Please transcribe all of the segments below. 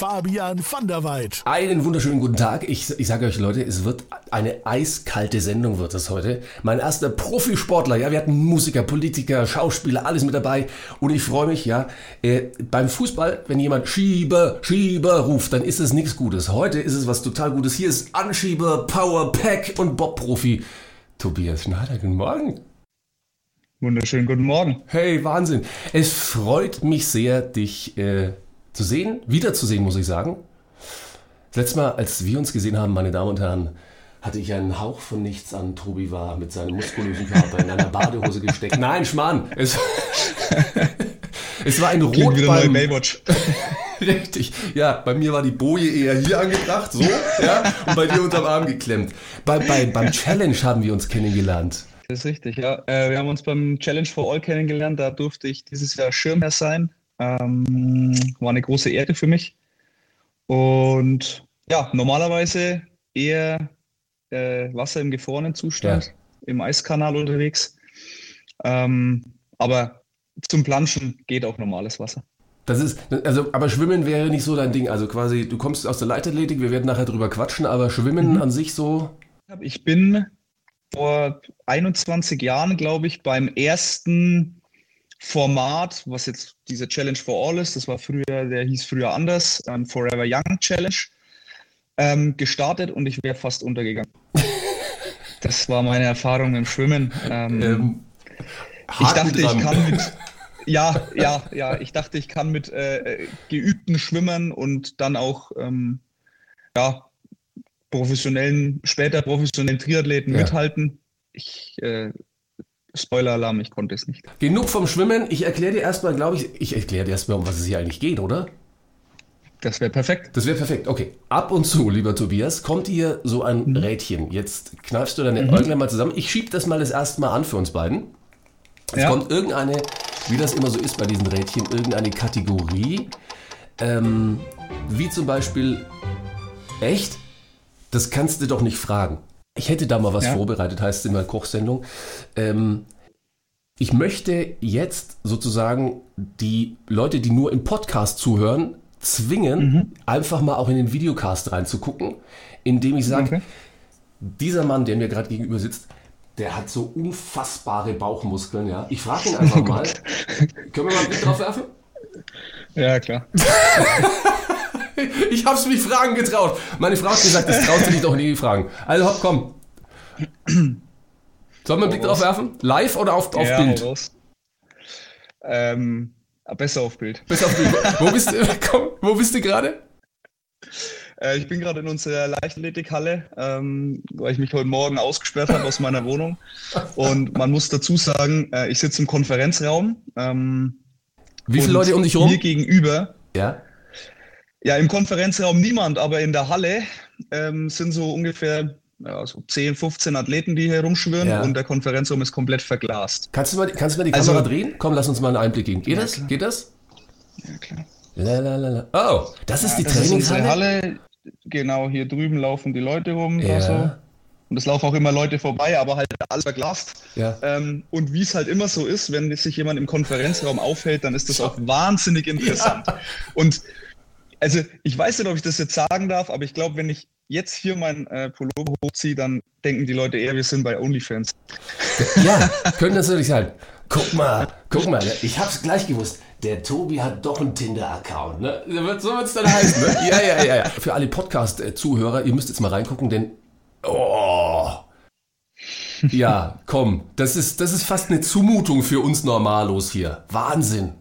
Fabian van der Weid. Einen wunderschönen guten Tag. Ich, ich sage euch Leute, es wird eine eiskalte Sendung wird es heute. Mein erster Profisportler, ja, wir hatten Musiker, Politiker, Schauspieler, alles mit dabei. Und ich freue mich, ja, äh, beim Fußball, wenn jemand Schieber, Schieber ruft, dann ist es nichts Gutes. Heute ist es was total Gutes. Hier ist Anschieber, Power, Pack und Bob-Profi Tobias Schneider. Guten Morgen. Wunderschönen guten Morgen. Hey, Wahnsinn. Es freut mich sehr, dich äh, zu sehen, wiederzusehen, muss ich sagen. Das letzte Mal, als wir uns gesehen haben, meine Damen und Herren, hatte ich einen Hauch von nichts an. Tobi war mit seinem muskulösen Körper in einer Badehose gesteckt. Nein, Schmarrn. Es, es war ein Klingt wieder neue Rotballen. Baywatch. Richtig. Ja, bei mir war die Boje eher hier angebracht, so, ja, und bei dir unterm Arm geklemmt. Bei, bei, beim Challenge haben wir uns kennengelernt. Das ist richtig, ja. Äh, wir haben uns beim Challenge for All kennengelernt. Da durfte ich dieses Jahr Schirmherr sein. Ähm, war eine große Ehre für mich. Und ja, normalerweise eher äh, Wasser im gefrorenen Zustand, Ja. im Eiskanal unterwegs. Ähm, aber zum Planschen geht auch normales Wasser. Das ist, also, aber Schwimmen wäre nicht so dein Ding. Also quasi, du kommst aus der Leichtathletik, wir werden nachher drüber quatschen, aber Schwimmen an sich so. Ich bin vor 21 Jahren, glaube ich, beim ersten Format, was jetzt diese Challenge for All ist, das war früher, der hieß früher anders, ähm, Forever Young Challenge, ähm, gestartet und ich wäre fast untergegangen. Das war meine Erfahrung im Schwimmen. Ähm, Ähm, ich dachte, dran. ich kann mit, ja, ja, ja, ich dachte, ich kann mit äh, geübten Schwimmern und dann auch, ähm, ja, professionellen, später professionellen Triathleten Ja. mithalten. Ich, äh, Spoiler-Alarm, ich konnte es nicht. Genug vom Schwimmen. Ich erkläre dir erstmal, glaube ich, ich erkläre dir erstmal, um was es hier eigentlich geht, oder? Das wäre perfekt. Das wäre perfekt. Okay. Ab und zu, lieber Tobias, kommt hier so ein Mhm. Rädchen. Jetzt kneifst du deine Äuglein mal zusammen. Ich schieb das mal das erste Mal an für uns beiden. Es Ja. kommt irgendeine, wie das immer so ist bei diesen Rädchen, irgendeine Kategorie. Ähm, wie zum Beispiel, echt? Das kannst du doch nicht fragen. Ich hätte da mal was Ja. vorbereitet, heißt es in meiner Kochsendung. Ähm, ich möchte jetzt sozusagen die Leute, die nur im Podcast zuhören, zwingen, einfach mal auch in den Videocast reinzugucken, indem ich sage, Okay. dieser Mann, der mir gerade gegenüber sitzt, der hat so unfassbare Bauchmuskeln, ja. Ich frage ihn einfach mal. Können wir mal einen Blick drauf werfen? Ja, klar. Ich hab's mich fragen getraut. Meine Frau hat gesagt, das traust du dich doch nie fragen. Also hopp, komm. Sollen wir einen Blick drauf werfen? Live oder auf, auf ja, Bild? Ähm, besser auf Bild. Bis auf Bild. Wo bist du, komm, wo bist du gerade? Äh, ich bin gerade in unserer Leichtathletikhalle, ähm, weil ich mich heute Morgen ausgesperrt habe aus meiner Wohnung. Und man muss dazu sagen, äh, ich sitze im Konferenzraum. Ähm, Wie viele und Leute um dich Mir rum? gegenüber, Ja. Ja, im Konferenzraum niemand, aber in der Halle ähm, sind so ungefähr ja, so 10, 15 Athleten, die hier rumschwirren Ja. und der Konferenzraum ist komplett verglast. Kannst du mal, kannst du mal die Also- Kamera drehen? Komm, lass uns mal einen Einblick geben. Geht Ja, das? klar. Geht das? Ja, klar. Lalalala. Oh, das ist die das ist Trainingshalle? Halle. Genau, hier drüben laufen die Leute rum. Ja. so. Und es laufen auch immer Leute vorbei, aber halt alles verglast. Ja. Ähm, und wie es halt immer so ist, wenn sich jemand im Konferenzraum aufhält, dann ist das auch wahnsinnig interessant. Und also ich weiß nicht, ob ich das jetzt sagen darf, aber ich glaube, wenn ich jetzt hier mein äh, Pullover hochziehe, dann denken die Leute eher, wir sind bei OnlyFans. Ja, könnte das natürlich sein. Guck mal, guck mal, ich hab's gleich gewusst. Der Tobi hat doch einen Tinder-Account, ne? So wird- So wird's dann heißen, ne? Ja, ja, ja, ja. Für alle Podcast-Zuhörer, ihr müsst jetzt mal reingucken, denn. Oh! Ja, komm, das ist, das ist fast eine Zumutung für uns Normalos hier. Wahnsinn.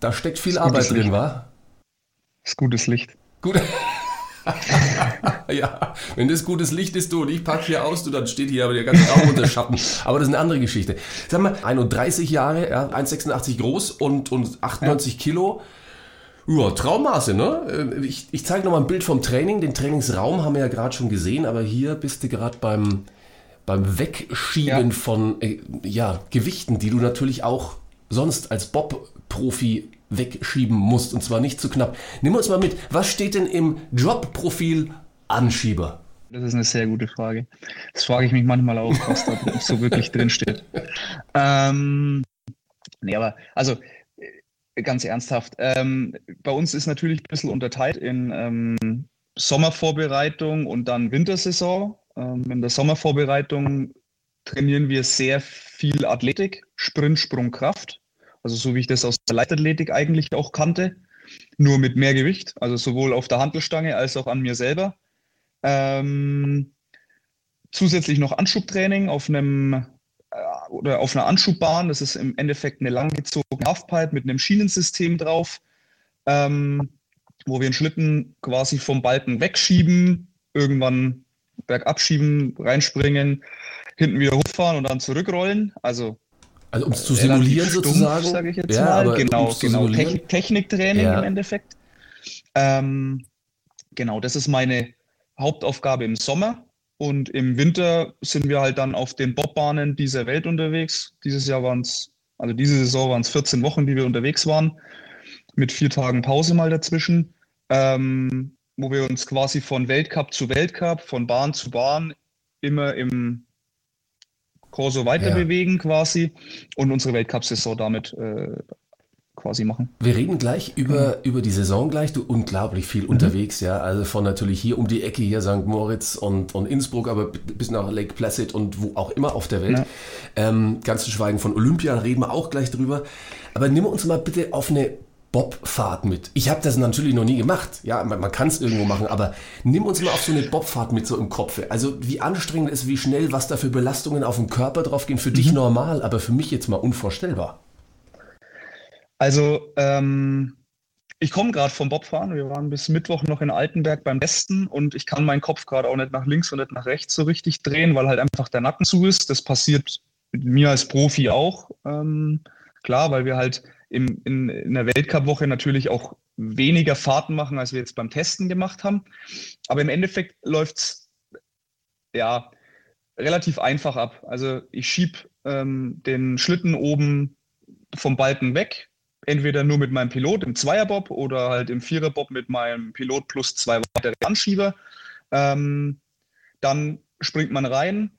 Da steckt viel Arbeit drin, wa? Das ist gutes Licht. Gut. ja, wenn das gutes Licht ist, du und ich pack hier aus, du, dann steht hier aber der ganze Raum unter Schatten. Aber das ist eine andere Geschichte. Sag mal, 31 Jahre, ja, 1,86 groß und, und 98 Kilo. Ja, Traummaße, ne? Äh, ich, ich zeige nochmal ein Bild vom Training. Den Trainingsraum haben wir ja gerade schon gesehen, aber hier bist du gerade beim, beim Wegschieben ja. von äh, ja, Gewichten, die du natürlich auch sonst als Bob-Profi wegschieben musst und zwar nicht zu knapp. Nimm uns mal mit, was steht denn im Jobprofil Anschieber? Das ist eine sehr gute Frage. Das frage ich mich manchmal auch, was da so wirklich drin steht. Ähm, nee, aber also ganz ernsthaft. Ähm, bei uns ist natürlich ein bisschen unterteilt in ähm, Sommervorbereitung und dann Wintersaison. Ähm, in der Sommervorbereitung trainieren wir sehr viel Athletik, Sprint, Sprung, Kraft. Also so wie ich das aus der Leichtathletik eigentlich auch kannte, nur mit mehr Gewicht, also sowohl auf der Handelstange als auch an mir selber. Ähm, zusätzlich noch Anschubtraining auf einem äh, oder auf einer Anschubbahn. Das ist im Endeffekt eine langgezogene Halfpipe mit einem Schienensystem drauf, ähm, wo wir einen Schlitten quasi vom Balken wegschieben, irgendwann bergab schieben, reinspringen, hinten wieder hochfahren und dann zurückrollen. Also also um es zu simulieren stumpf, sozusagen. Sage ich jetzt ja, mal. Genau, genau. Techn Techniktraining ja. im Endeffekt. Ähm, genau, das ist meine Hauptaufgabe im Sommer. Und im Winter sind wir halt dann auf den Bobbahnen dieser Welt unterwegs. Dieses Jahr waren es, also diese Saison waren es 14 Wochen, die wir unterwegs waren, mit vier Tagen Pause mal dazwischen, ähm, wo wir uns quasi von Weltcup zu Weltcup, von Bahn zu Bahn immer im Corso weiter ja. bewegen quasi und unsere Weltcup-Saison damit äh, quasi machen. Wir reden gleich über, mhm. über die Saison gleich. Du unglaublich viel mhm. unterwegs, ja. Also von natürlich hier um die Ecke, hier St. Moritz und, und Innsbruck, aber bis nach Lake Placid und wo auch immer auf der Welt. Ja. Ähm, ganz zu schweigen von Olympia, reden wir auch gleich drüber. Aber nimm uns mal bitte auf eine Bobfahrt mit. Ich habe das natürlich noch nie gemacht. Ja, man, man kann es irgendwo machen, aber nimm uns mal auf so eine Bobfahrt mit so im Kopf. Also wie anstrengend ist, wie schnell, was da für Belastungen auf den Körper draufgehen. Für mhm. dich normal, aber für mich jetzt mal unvorstellbar. Also, ähm, ich komme gerade vom Bobfahren. Wir waren bis Mittwoch noch in Altenberg beim Testen und ich kann meinen Kopf gerade auch nicht nach links und nicht nach rechts so richtig drehen, weil halt einfach der Nacken zu ist. Das passiert mit mir als Profi auch. Ähm, klar, weil wir halt im, in, in der Weltcup-Woche natürlich auch weniger Fahrten machen, als wir jetzt beim Testen gemacht haben. Aber im Endeffekt läuft es ja relativ einfach ab. Also ich schiebe ähm, den Schlitten oben vom Balken weg, entweder nur mit meinem Pilot im Zweierbob oder halt im Viererbob mit meinem Pilot plus zwei weitere Anschieber. Ähm, dann springt man rein.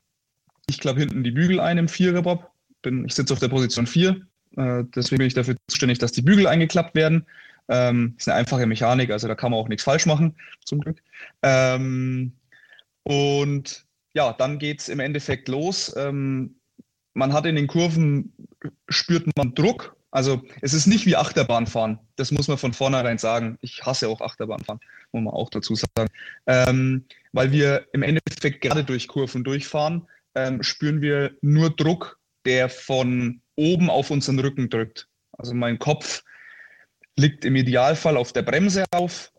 Ich klappe hinten die Bügel ein im Viererbob. Bin, ich sitze auf der Position 4. Äh, deswegen bin ich dafür zuständig, dass die Bügel eingeklappt werden. Ähm, ist eine einfache Mechanik, also da kann man auch nichts falsch machen, zum Glück. Ähm, und ja, dann geht es im Endeffekt los. Ähm, man hat in den Kurven, spürt man Druck, also es ist nicht wie Achterbahnfahren. Das muss man von vornherein sagen. Ich hasse auch Achterbahnfahren, muss man auch dazu sagen. Ähm, weil wir im Endeffekt gerade durch Kurven durchfahren, ähm, spüren wir nur Druck, der von oben auf unseren Rücken drückt. Also mein Kopf liegt im Idealfall auf der Bremse auf,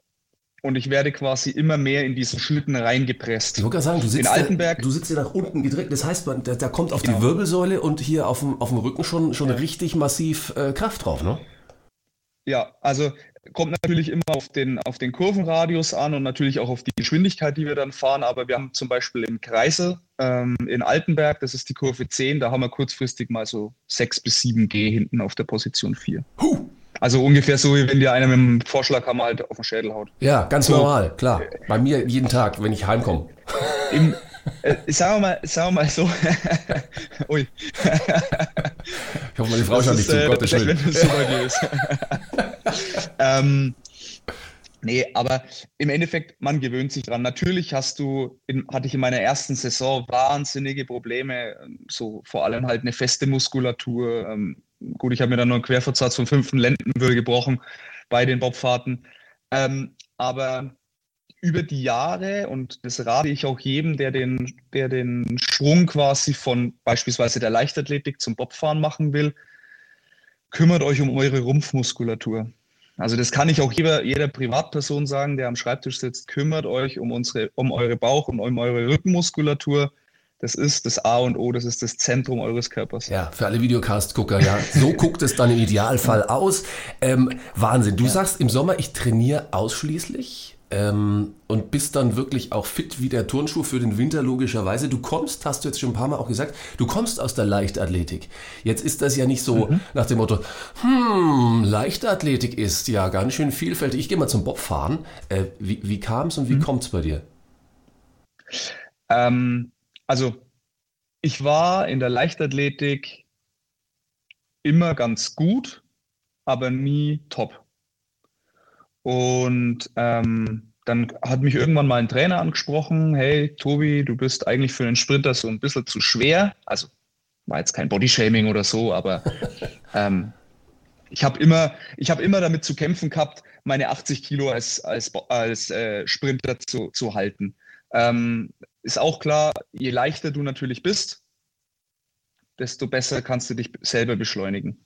und ich werde quasi immer mehr in diesen Schlitten reingepresst. Ich wollte sagen, du sitzt, in Altenberg, da, du sitzt ja nach unten gedrückt. Das heißt, man, da, da kommt auf genau. die Wirbelsäule und hier auf dem, auf dem Rücken schon, schon ja. richtig massiv äh, Kraft drauf, ne? Ja, also kommt natürlich immer auf den, auf den Kurvenradius an und natürlich auch auf die Geschwindigkeit, die wir dann fahren. Aber wir haben zum Beispiel im Kreisel ähm, in Altenberg, das ist die Kurve 10, da haben wir kurzfristig mal so 6 bis 7 G hinten auf der Position 4. Huh. Also ungefähr so, wie wenn dir einer mit dem Vorschlaghammer halt auf den Schädel haut. Ja, ganz so. normal, klar. Bei mir jeden Tag, wenn ich heimkomme. Im, äh, sagen, wir mal, sagen wir mal so. Ui. ich hoffe, meine Frau schaut nicht zu, äh, Gottes Willen. Wenn bei dir ist. ähm, nee, aber im Endeffekt, man gewöhnt sich dran. Natürlich hast du, in, hatte ich in meiner ersten Saison wahnsinnige Probleme, so vor allem halt eine feste Muskulatur, ähm, gut, ich habe mir dann nur einen Querversatz vom fünften Lendenwirbel gebrochen bei den Bobfahrten. Ähm, aber über die Jahre, und das rate ich auch jedem, der den, der den Schwung quasi von beispielsweise der Leichtathletik zum Bobfahren machen will, kümmert euch um eure Rumpfmuskulatur. Also das kann ich auch jeder, jeder Privatperson sagen, der am Schreibtisch sitzt, kümmert euch um, unsere, um eure Bauch- und um eure Rückenmuskulatur. Das ist das A und O, das ist das Zentrum eures Körpers. Ja, für alle Videocast-Gucker, ja. So guckt es dann im Idealfall aus. Ähm, Wahnsinn. Du ja. sagst im Sommer, ich trainiere ausschließlich ähm, und bist dann wirklich auch fit wie der Turnschuh für den Winter, logischerweise. Du kommst, hast du jetzt schon ein paar Mal auch gesagt, du kommst aus der Leichtathletik. Jetzt ist das ja nicht so mhm. nach dem Motto, hm, Leichtathletik ist ja ganz schön vielfältig. Ich gehe mal zum Bobfahren. Äh, wie wie kam es und wie mhm. kommt es bei dir? Ähm, also ich war in der Leichtathletik immer ganz gut, aber nie top. Und ähm, dann hat mich irgendwann mal ein Trainer angesprochen, hey Tobi, du bist eigentlich für einen Sprinter so ein bisschen zu schwer. Also war jetzt kein Bodyshaming oder so, aber ähm, ich habe immer, hab immer damit zu kämpfen gehabt, meine 80 Kilo als, als, als äh, Sprinter zu, zu halten. Ähm, ist auch klar, je leichter du natürlich bist, desto besser kannst du dich selber beschleunigen.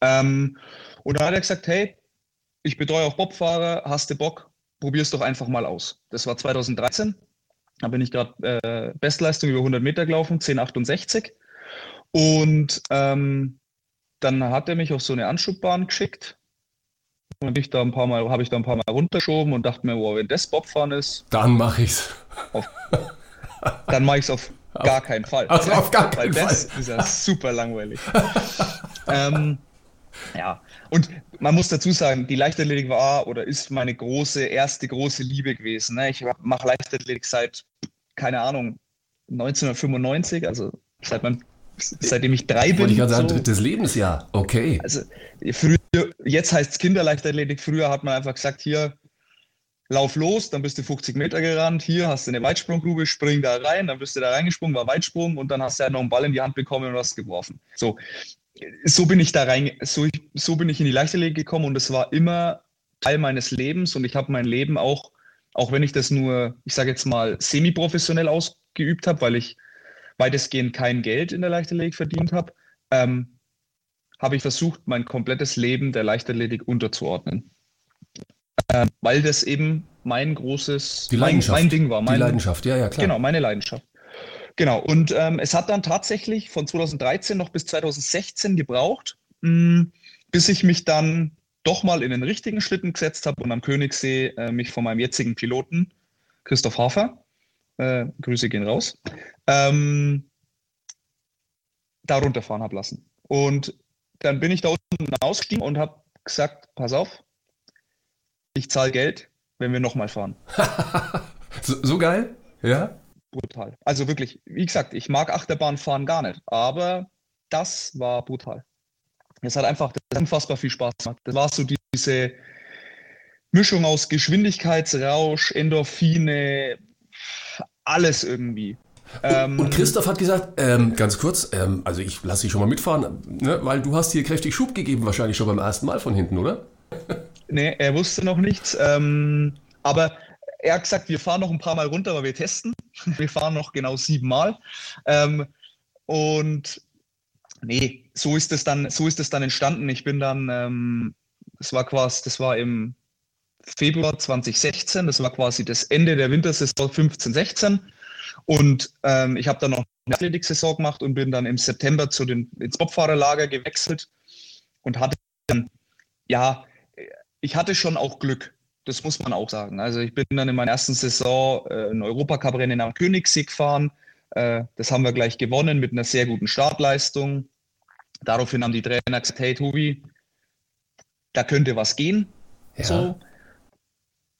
Ähm, und da hat er gesagt, hey, ich betreue auch Bobfahrer, hast du Bock, probier's doch einfach mal aus. Das war 2013, da bin ich gerade äh, Bestleistung über 100 Meter gelaufen, 10,68. Und ähm, dann hat er mich auf so eine Anschubbahn geschickt. Und ich da ein paar Mal, habe ich da ein paar Mal runtergeschoben und dachte mir, wow, wenn das Bobfahren ist. Dann mache ich's. Auf, dann mache ich es auf gar keinen Fall. Also auf gar keinen Weil das ist ja super langweilig. ähm, ja, und man muss dazu sagen, die Leichtathletik war oder ist meine große, erste große Liebe gewesen. Ne? Ich mache Leichtathletik seit, keine Ahnung, 1995, also seit mein, seitdem ich drei bin. Wollte ich gerade sagen, so. drittes Lebensjahr, okay. Also früher, jetzt heißt es Kinderleichtathletik, früher hat man einfach gesagt, hier, lauf los, dann bist du 50 Meter gerannt, hier hast du eine Weitsprunggrube, spring da rein, dann bist du da reingesprungen, war Weitsprung und dann hast du ja noch einen Ball in die Hand bekommen und hast geworfen. So, so bin ich da rein, so, so bin ich in die Leichtathletik gekommen und es war immer Teil meines Lebens und ich habe mein Leben auch, auch wenn ich das nur, ich sage jetzt mal, semi-professionell ausgeübt habe, weil ich weitestgehend kein Geld in der Leichtathletik verdient habe, ähm, habe ich versucht, mein komplettes Leben der Leichtathletik unterzuordnen. Ähm, weil das eben mein großes, die Leidenschaft. Mein, mein Ding war. Mein, die Leidenschaft, ja, ja, klar. Genau, meine Leidenschaft. Genau, und ähm, es hat dann tatsächlich von 2013 noch bis 2016 gebraucht, mh, hm, bis ich mich dann doch mal in den richtigen Schlitten gesetzt habe und am Königssee äh, mich von meinem jetzigen Piloten, Christoph Hafer, äh, Grüße gehen raus, ähm, da runterfahren habe lassen. Und dann bin ich da unten ausgestiegen und habe gesagt, pass auf, ich zahle Geld, wenn wir nochmal fahren. so, so, geil? Ja? Brutal. Also wirklich, wie gesagt, ich mag Achterbahnfahren gar nicht, aber das war brutal. Es hat einfach unfassbar viel Spaß gemacht. Das war so diese Mischung aus Geschwindigkeitsrausch, Endorphine, alles irgendwie. Ähm, und Christoph hat gesagt, ähm, ganz kurz, ähm, also ich lasse dich schon mal mitfahren, ne, weil du hast hier kräftig Schub gegeben, wahrscheinlich schon beim ersten Mal von hinten, oder? Nee, er wusste noch nichts. Ähm, aber er hat gesagt, wir fahren noch ein paar Mal runter, aber wir testen. Wir fahren noch genau sieben Mal. Ähm, und nee, so ist es dann, so ist es dann entstanden. Ich bin dann, ähm, das war quasi, das war im Februar 2016, das war quasi das Ende der Wintersaison 15, 16. Und ähm, ich habe dann noch eine Athletik-Saison gemacht und bin dann im September zu den, ins Bobfahrerlager gewechselt und hatte dann, ja, ich hatte schon auch Glück. Das muss man auch sagen. Also ich bin dann in meiner ersten Saison äh, ein Europacup-Rennen am Königssee gefahren. Äh, das haben wir gleich gewonnen mit einer sehr guten Startleistung. Daraufhin haben die Trainer gesagt, hey Tobi, da könnte was gehen. Ja. So.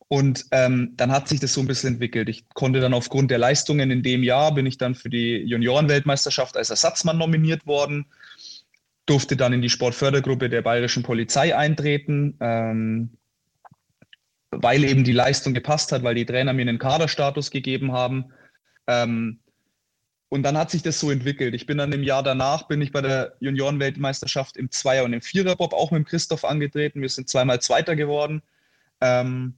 Und ähm, dann hat sich das so ein bisschen entwickelt. Ich konnte dann aufgrund der Leistungen in dem Jahr, bin ich dann für die Juniorenweltmeisterschaft als Ersatzmann nominiert worden durfte dann in die Sportfördergruppe der Bayerischen Polizei eintreten, ähm, weil eben die Leistung gepasst hat, weil die Trainer mir einen Kaderstatus gegeben haben. Ähm, und dann hat sich das so entwickelt. Ich bin dann im Jahr danach, bin ich bei der Juniorenweltmeisterschaft im Zweier- und im Viererbob auch mit Christoph angetreten. Wir sind zweimal Zweiter geworden. Ähm,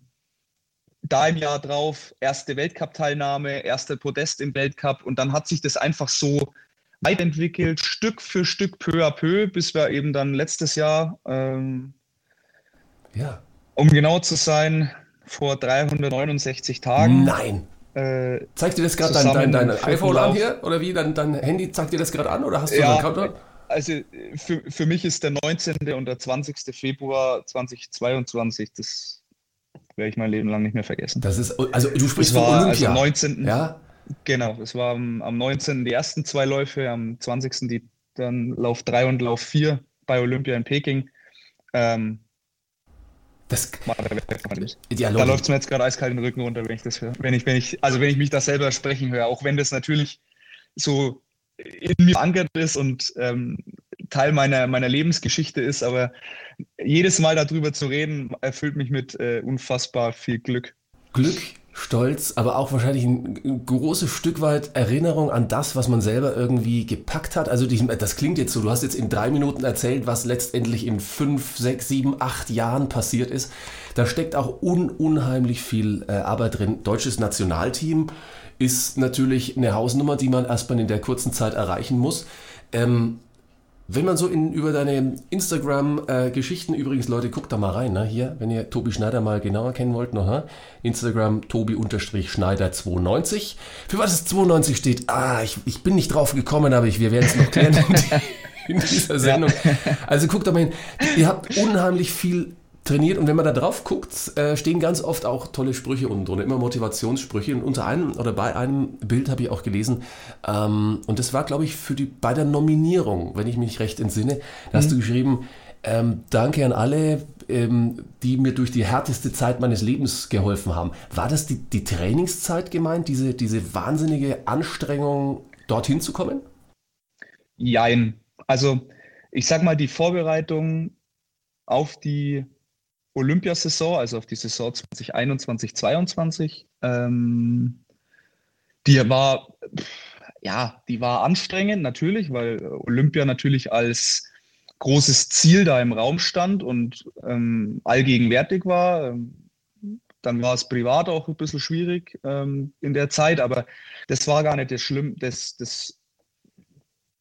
da im Jahr drauf erste Weltcup-Teilnahme, erster Podest im Weltcup und dann hat sich das einfach so weiterentwickelt, Stück für Stück, peu à peu, bis wir eben dann letztes Jahr, ähm, ja. Um genau zu sein, vor 369 Tagen. Nein. Äh, zeigt dir das gerade dein, dein, dein iPhone an hier? Oder wie? Dein, dein Handy zeigt dir das gerade an? Oder hast du ja, einen Counter? Also für, für mich ist der 19. und der 20. Februar 2022, das werde ich mein Leben lang nicht mehr vergessen. Das ist, also du sprichst von Olympia. Also 19. Ja? Genau, es war am, am 19. die ersten zwei Läufe, am 20. die dann Lauf 3 und Lauf 4 bei Olympia in Peking. Ähm, das, ja, da läuft es mir jetzt gerade eiskalt den Rücken runter, wenn ich das höre. Wenn ich, wenn ich, also wenn ich mich da selber sprechen höre, auch wenn das natürlich so in mir verankert ist und ähm, Teil meiner, meiner Lebensgeschichte ist, aber jedes Mal darüber zu reden, erfüllt mich mit äh, unfassbar viel Glück. Glück, Stolz, aber auch wahrscheinlich ein großes Stück weit Erinnerung an das, was man selber irgendwie gepackt hat. Also das klingt jetzt so, du hast jetzt in drei Minuten erzählt, was letztendlich in fünf, sechs, sieben, acht Jahren passiert ist. Da steckt auch un unheimlich viel äh, Arbeit drin. Deutsches Nationalteam ist natürlich eine Hausnummer, die man erstmal in der kurzen Zeit erreichen muss. Ähm, wenn man so in, über deine Instagram-Geschichten, äh, übrigens, Leute, guckt da mal rein, ne? hier, wenn ihr Tobi Schneider mal genauer kennen wollt, noch, ne? Instagram Tobi-Schneider92. Für was es 92 steht, ah, ich, ich bin nicht drauf gekommen, aber ich, wir werden es noch klären in, dieser Sendung. Ja. Also guckt da mal hin. Ihr habt unheimlich viel trainiert und wenn man da drauf guckt, äh, stehen ganz oft auch tolle Sprüche unten drunter, immer Motivationssprüche. Und unter einem oder bei einem Bild habe ich auch gelesen, ähm, und das war, glaube ich, für die bei der Nominierung, wenn ich mich recht entsinne, da hast mhm. du geschrieben, ähm, danke an alle, ähm, die mir durch die härteste Zeit meines Lebens geholfen haben. War das die, die Trainingszeit gemeint, diese, diese wahnsinnige Anstrengung, dorthin zu kommen? Jein. Also ich sag mal, die Vorbereitung auf die Olympiasaison, also auf die Saison 2021, 2022. Ähm, die war, ja, die war anstrengend natürlich, weil Olympia natürlich als großes Ziel da im Raum stand und ähm, allgegenwärtig war. Dann war es privat auch ein bisschen schwierig ähm, in der Zeit, aber das war gar nicht das Schlimm, das, das,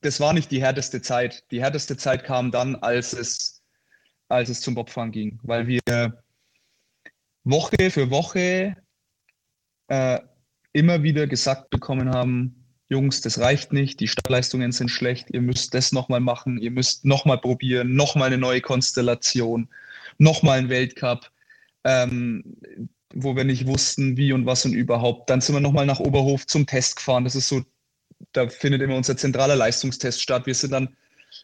das war nicht die härteste Zeit. Die härteste Zeit kam dann, als es als es zum Bobfahren ging, weil wir Woche für Woche äh, immer wieder gesagt bekommen haben, Jungs, das reicht nicht, die Startleistungen sind schlecht, ihr müsst das nochmal machen, ihr müsst nochmal probieren, nochmal eine neue Konstellation, nochmal ein Weltcup, ähm, wo wir nicht wussten, wie und was und überhaupt. Dann sind wir nochmal nach Oberhof zum Test gefahren. Das ist so, da findet immer unser zentraler Leistungstest statt. Wir sind dann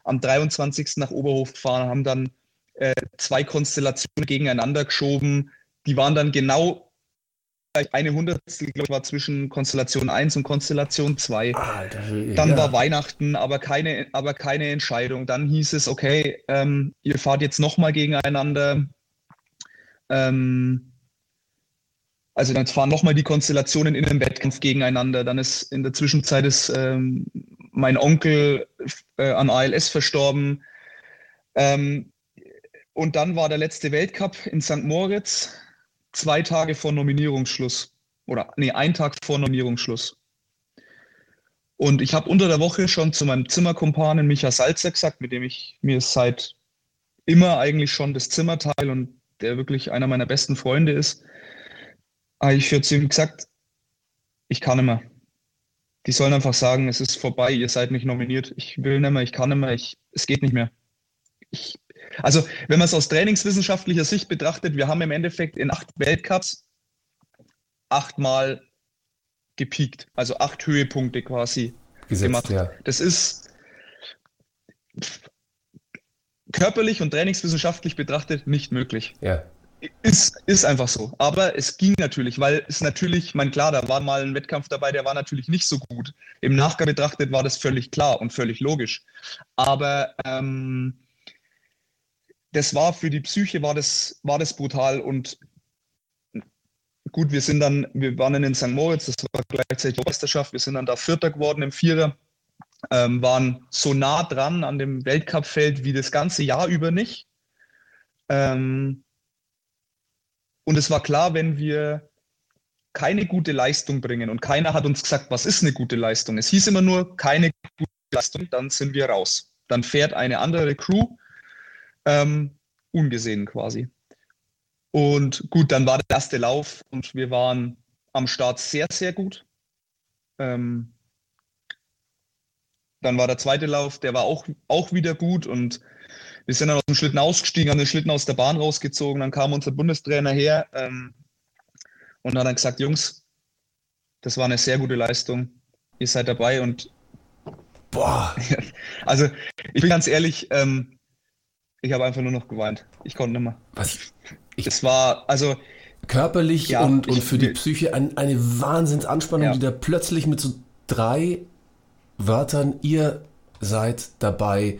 am 23. nach Oberhof gefahren, haben dann äh, zwei Konstellationen gegeneinander geschoben. Die waren dann genau eine Hundertstel, glaube ich, war zwischen Konstellation 1 und Konstellation 2. Alter, dann ja. war Weihnachten, aber keine, aber keine Entscheidung. Dann hieß es, okay, ähm, ihr fahrt jetzt nochmal gegeneinander. Ähm, also dann fahren nochmal die Konstellationen in einem Wettkampf gegeneinander. Dann ist in der Zwischenzeit ist ähm, mein Onkel äh, an ALS verstorben. Ähm, und dann war der letzte Weltcup in St. Moritz, zwei Tage vor Nominierungsschluss. Oder nee, ein Tag vor Nominierungsschluss. Und ich habe unter der Woche schon zu meinem Zimmerkumpanen Micha Salzer gesagt, mit dem ich mir seit immer eigentlich schon das Zimmer teile und der wirklich einer meiner besten Freunde ist. Habe ich für zu ihm gesagt, ich kann mehr. Die sollen einfach sagen, es ist vorbei, ihr seid nicht nominiert. Ich will nicht mehr, ich kann nicht mehr, ich, es geht nicht mehr. Ich also, wenn man es aus trainingswissenschaftlicher Sicht betrachtet, wir haben im Endeffekt in acht Weltcups achtmal gepiekt, also acht Höhepunkte quasi Gesetzt, gemacht. Ja. Das ist körperlich und trainingswissenschaftlich betrachtet nicht möglich. Ja. Ist, ist einfach so. Aber es ging natürlich, weil es natürlich, mein klar, da war mal ein Wettkampf dabei, der war natürlich nicht so gut. Im Nachgang betrachtet war das völlig klar und völlig logisch. Aber ähm, das war für die Psyche war das, war das brutal und gut, wir sind dann, wir waren in St. Moritz, das war gleichzeitig die Meisterschaft, wir sind dann da Vierter geworden im Vierer, ähm, waren so nah dran an dem Weltcupfeld wie das ganze Jahr über nicht. Ähm, und es war klar, wenn wir keine gute Leistung bringen und keiner hat uns gesagt, was ist eine gute Leistung. Es hieß immer nur, keine gute Leistung, dann sind wir raus. Dann fährt eine andere Crew ähm, ungesehen quasi. Und gut, dann war der erste Lauf und wir waren am Start sehr, sehr gut. Ähm, dann war der zweite Lauf, der war auch, auch wieder gut und wir sind dann aus dem Schlitten ausgestiegen, haben den Schlitten aus der Bahn rausgezogen. Dann kam unser Bundestrainer her ähm, und hat dann gesagt: Jungs, das war eine sehr gute Leistung. Ihr seid dabei und Boah, also ich bin ganz ehrlich, ähm, ich habe einfach nur noch geweint. Ich konnte nicht mehr. was? Ich, Es war, also körperlich Ja, und, und ich- für die Psyche ein, eine Wahnsinnsanspannung, Ja. die da plötzlich mit so drei Wörtern, ihr seid dabei,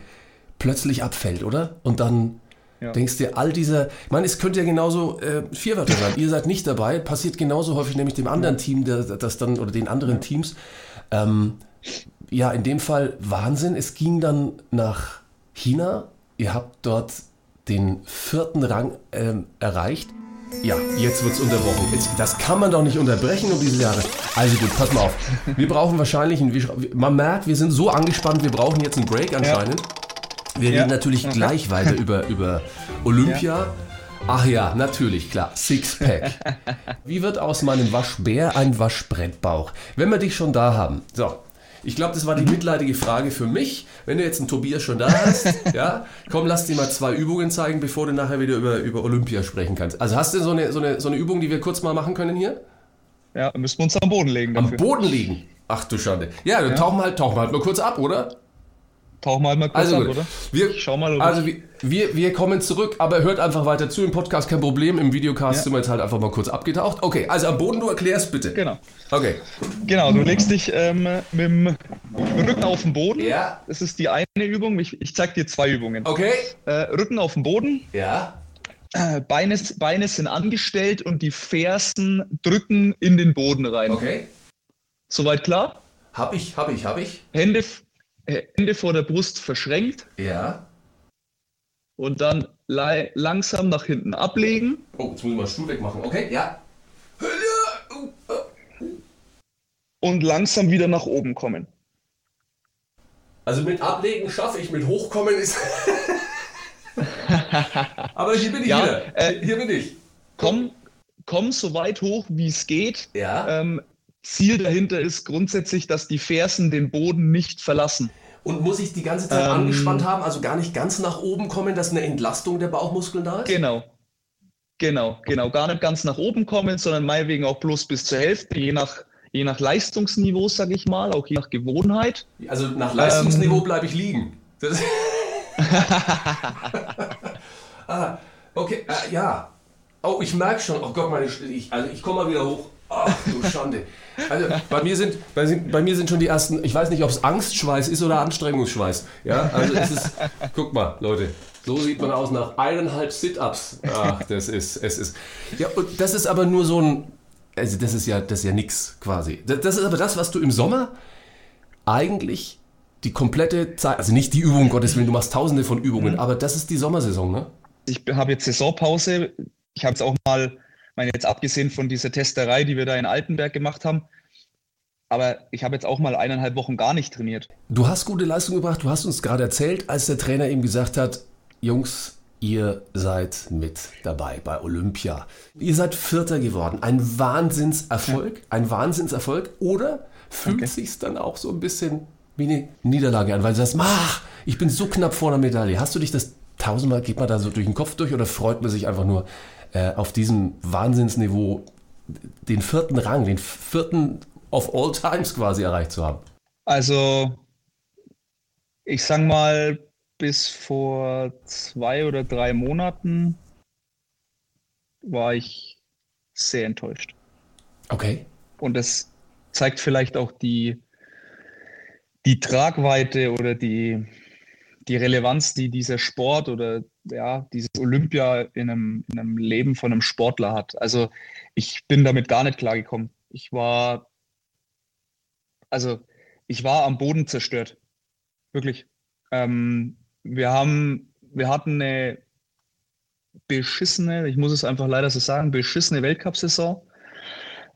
plötzlich abfällt, oder? Und dann Ja. denkst dir, all dieser, ich meine, es könnte ja genauso äh, vier Wörter sein, ihr seid nicht dabei, passiert genauso häufig nämlich dem anderen Team, der, das dann, oder den anderen Teams. Ähm, ja, in dem Fall Wahnsinn. Es ging dann nach China. Ihr habt dort den vierten Rang ähm, erreicht. Ja, jetzt wird's unterbrochen. Jetzt, das kann man doch nicht unterbrechen um diese Jahre. Also gut, pass mal auf. Wir brauchen wahrscheinlich, einen, man merkt, wir sind so angespannt, wir brauchen jetzt einen Break anscheinend. Wir Ja. reden natürlich Okay. gleich weiter über, über Olympia. Ach ja, natürlich, klar. Sixpack. Wie wird aus meinem Waschbär ein Waschbrettbauch? Wenn wir dich schon da haben. So. Ich glaube, das war die mitleidige Frage für mich. Wenn du jetzt einen Tobias schon da hast, ja, komm, lass dir mal zwei Übungen zeigen, bevor du nachher wieder über, über Olympia sprechen kannst. Also hast du so eine, so, eine, so eine Übung, die wir kurz mal machen können hier? ja, müssen wir uns am Boden legen Am dafür. Boden liegen. Ach du Schande. Ja, dann tauchen wir halt, tauchen wir halt mal kurz ab, oder? Tauchen wir halt mal kurz Also ab, oder? Wir, schau mal, also wir, wir, wir kommen zurück, aber hört einfach weiter zu. Im Podcast kein Problem. Im Videocast Ja. sind wir jetzt halt einfach mal kurz abgetaucht. Okay, also am Boden, du erklärst bitte. Genau. Okay. Genau, du legst dich ähm, mit dem Rücken auf den Boden. Ja. Das ist die eine Übung. Ich, ich zeig dir zwei Übungen. Okay. Äh, Rücken auf den Boden, Ja. Beine, Beine sind angestellt und die Fersen drücken in den Boden rein. Okay. Soweit klar? Hab ich, hab ich, hab ich. Hände, Hände vor der Brust verschränkt Ja. und dann langsam nach hinten ablegen. Oh, jetzt muss ich mal den Stuhl wegmachen. Okay, ja. und langsam wieder nach oben kommen. Also mit Ablegen schaffe ich, mit Hochkommen ist. Aber hier bin ich Ja, wieder. äh, hier bin ich. Komm, komm so weit hoch, wie es geht. Ja. Ähm, Ziel dahinter ist grundsätzlich, dass die Fersen den Boden nicht verlassen. Und muss ich die ganze Zeit Ähm, angespannt haben, also gar nicht ganz nach oben kommen, dass eine Entlastung der Bauchmuskeln da ist? Genau. Genau, genau. Gar nicht ganz nach oben kommen, sondern meinetwegen auch bloß bis zur Hälfte, je nach, je nach Leistungsniveau, sage ich mal, auch je nach Gewohnheit. Also nach Leistungsniveau Ähm, bleibe ich liegen. Ah, okay, äh, ja. Oh, ich merke schon. Oh Gott, meine ich, also ich komme mal wieder hoch. Ach du Schande. Also bei mir sind bei, bei mir sind schon die ersten. Ich weiß nicht, ob es Angstschweiß ist oder Anstrengungsschweiß. Ja, also es ist. guck mal, Leute. So sieht man aus nach eineinhalb Sit-ups. Ach, das ist es ist. Ja, und das ist aber nur so ein. Also das ist ja das ist ja nix quasi. Das, das ist aber das, was du im Sommer eigentlich die komplette Zeit, also nicht die Übung, Gottes Willen, du machst tausende von Übungen, aber das ist die Sommersaison, ne? Ich habe jetzt Saisonpause. Ich habe es auch mal, meine jetzt abgesehen von dieser Testerei, die wir da in Altenberg gemacht haben, aber ich habe jetzt auch mal eineinhalb Wochen gar nicht trainiert. Du hast gute Leistung gebracht, du hast uns gerade erzählt, als der Trainer eben gesagt hat, Jungs, ihr seid mit dabei bei Olympia. Ihr seid Vierter geworden. Ein Wahnsinnserfolg, ein Wahnsinnserfolg. Oder fühlt Danke. sich's dann auch so ein bisschen wie eine Niederlage an, weil du sagst, ach, ich bin so knapp vor einer Medaille. Hast du dich das tausendmal, geht man da so durch den Kopf durch oder freut man sich einfach nur äh, auf diesem Wahnsinnsniveau den vierten Rang, den vierten of all times quasi erreicht zu haben? Also, ich sag mal, bis vor zwei oder drei Monaten war ich sehr enttäuscht. Okay. Und das zeigt vielleicht auch die, die Tragweite oder die, die Relevanz, die dieser Sport oder ja, dieses Olympia in einem, in einem Leben von einem Sportler hat. Also ich bin damit gar nicht klargekommen. Ich war, also ich war am Boden zerstört. Wirklich. Ähm, wir haben, wir hatten eine beschissene, ich muss es einfach leider so sagen, beschissene Weltcup-Saison.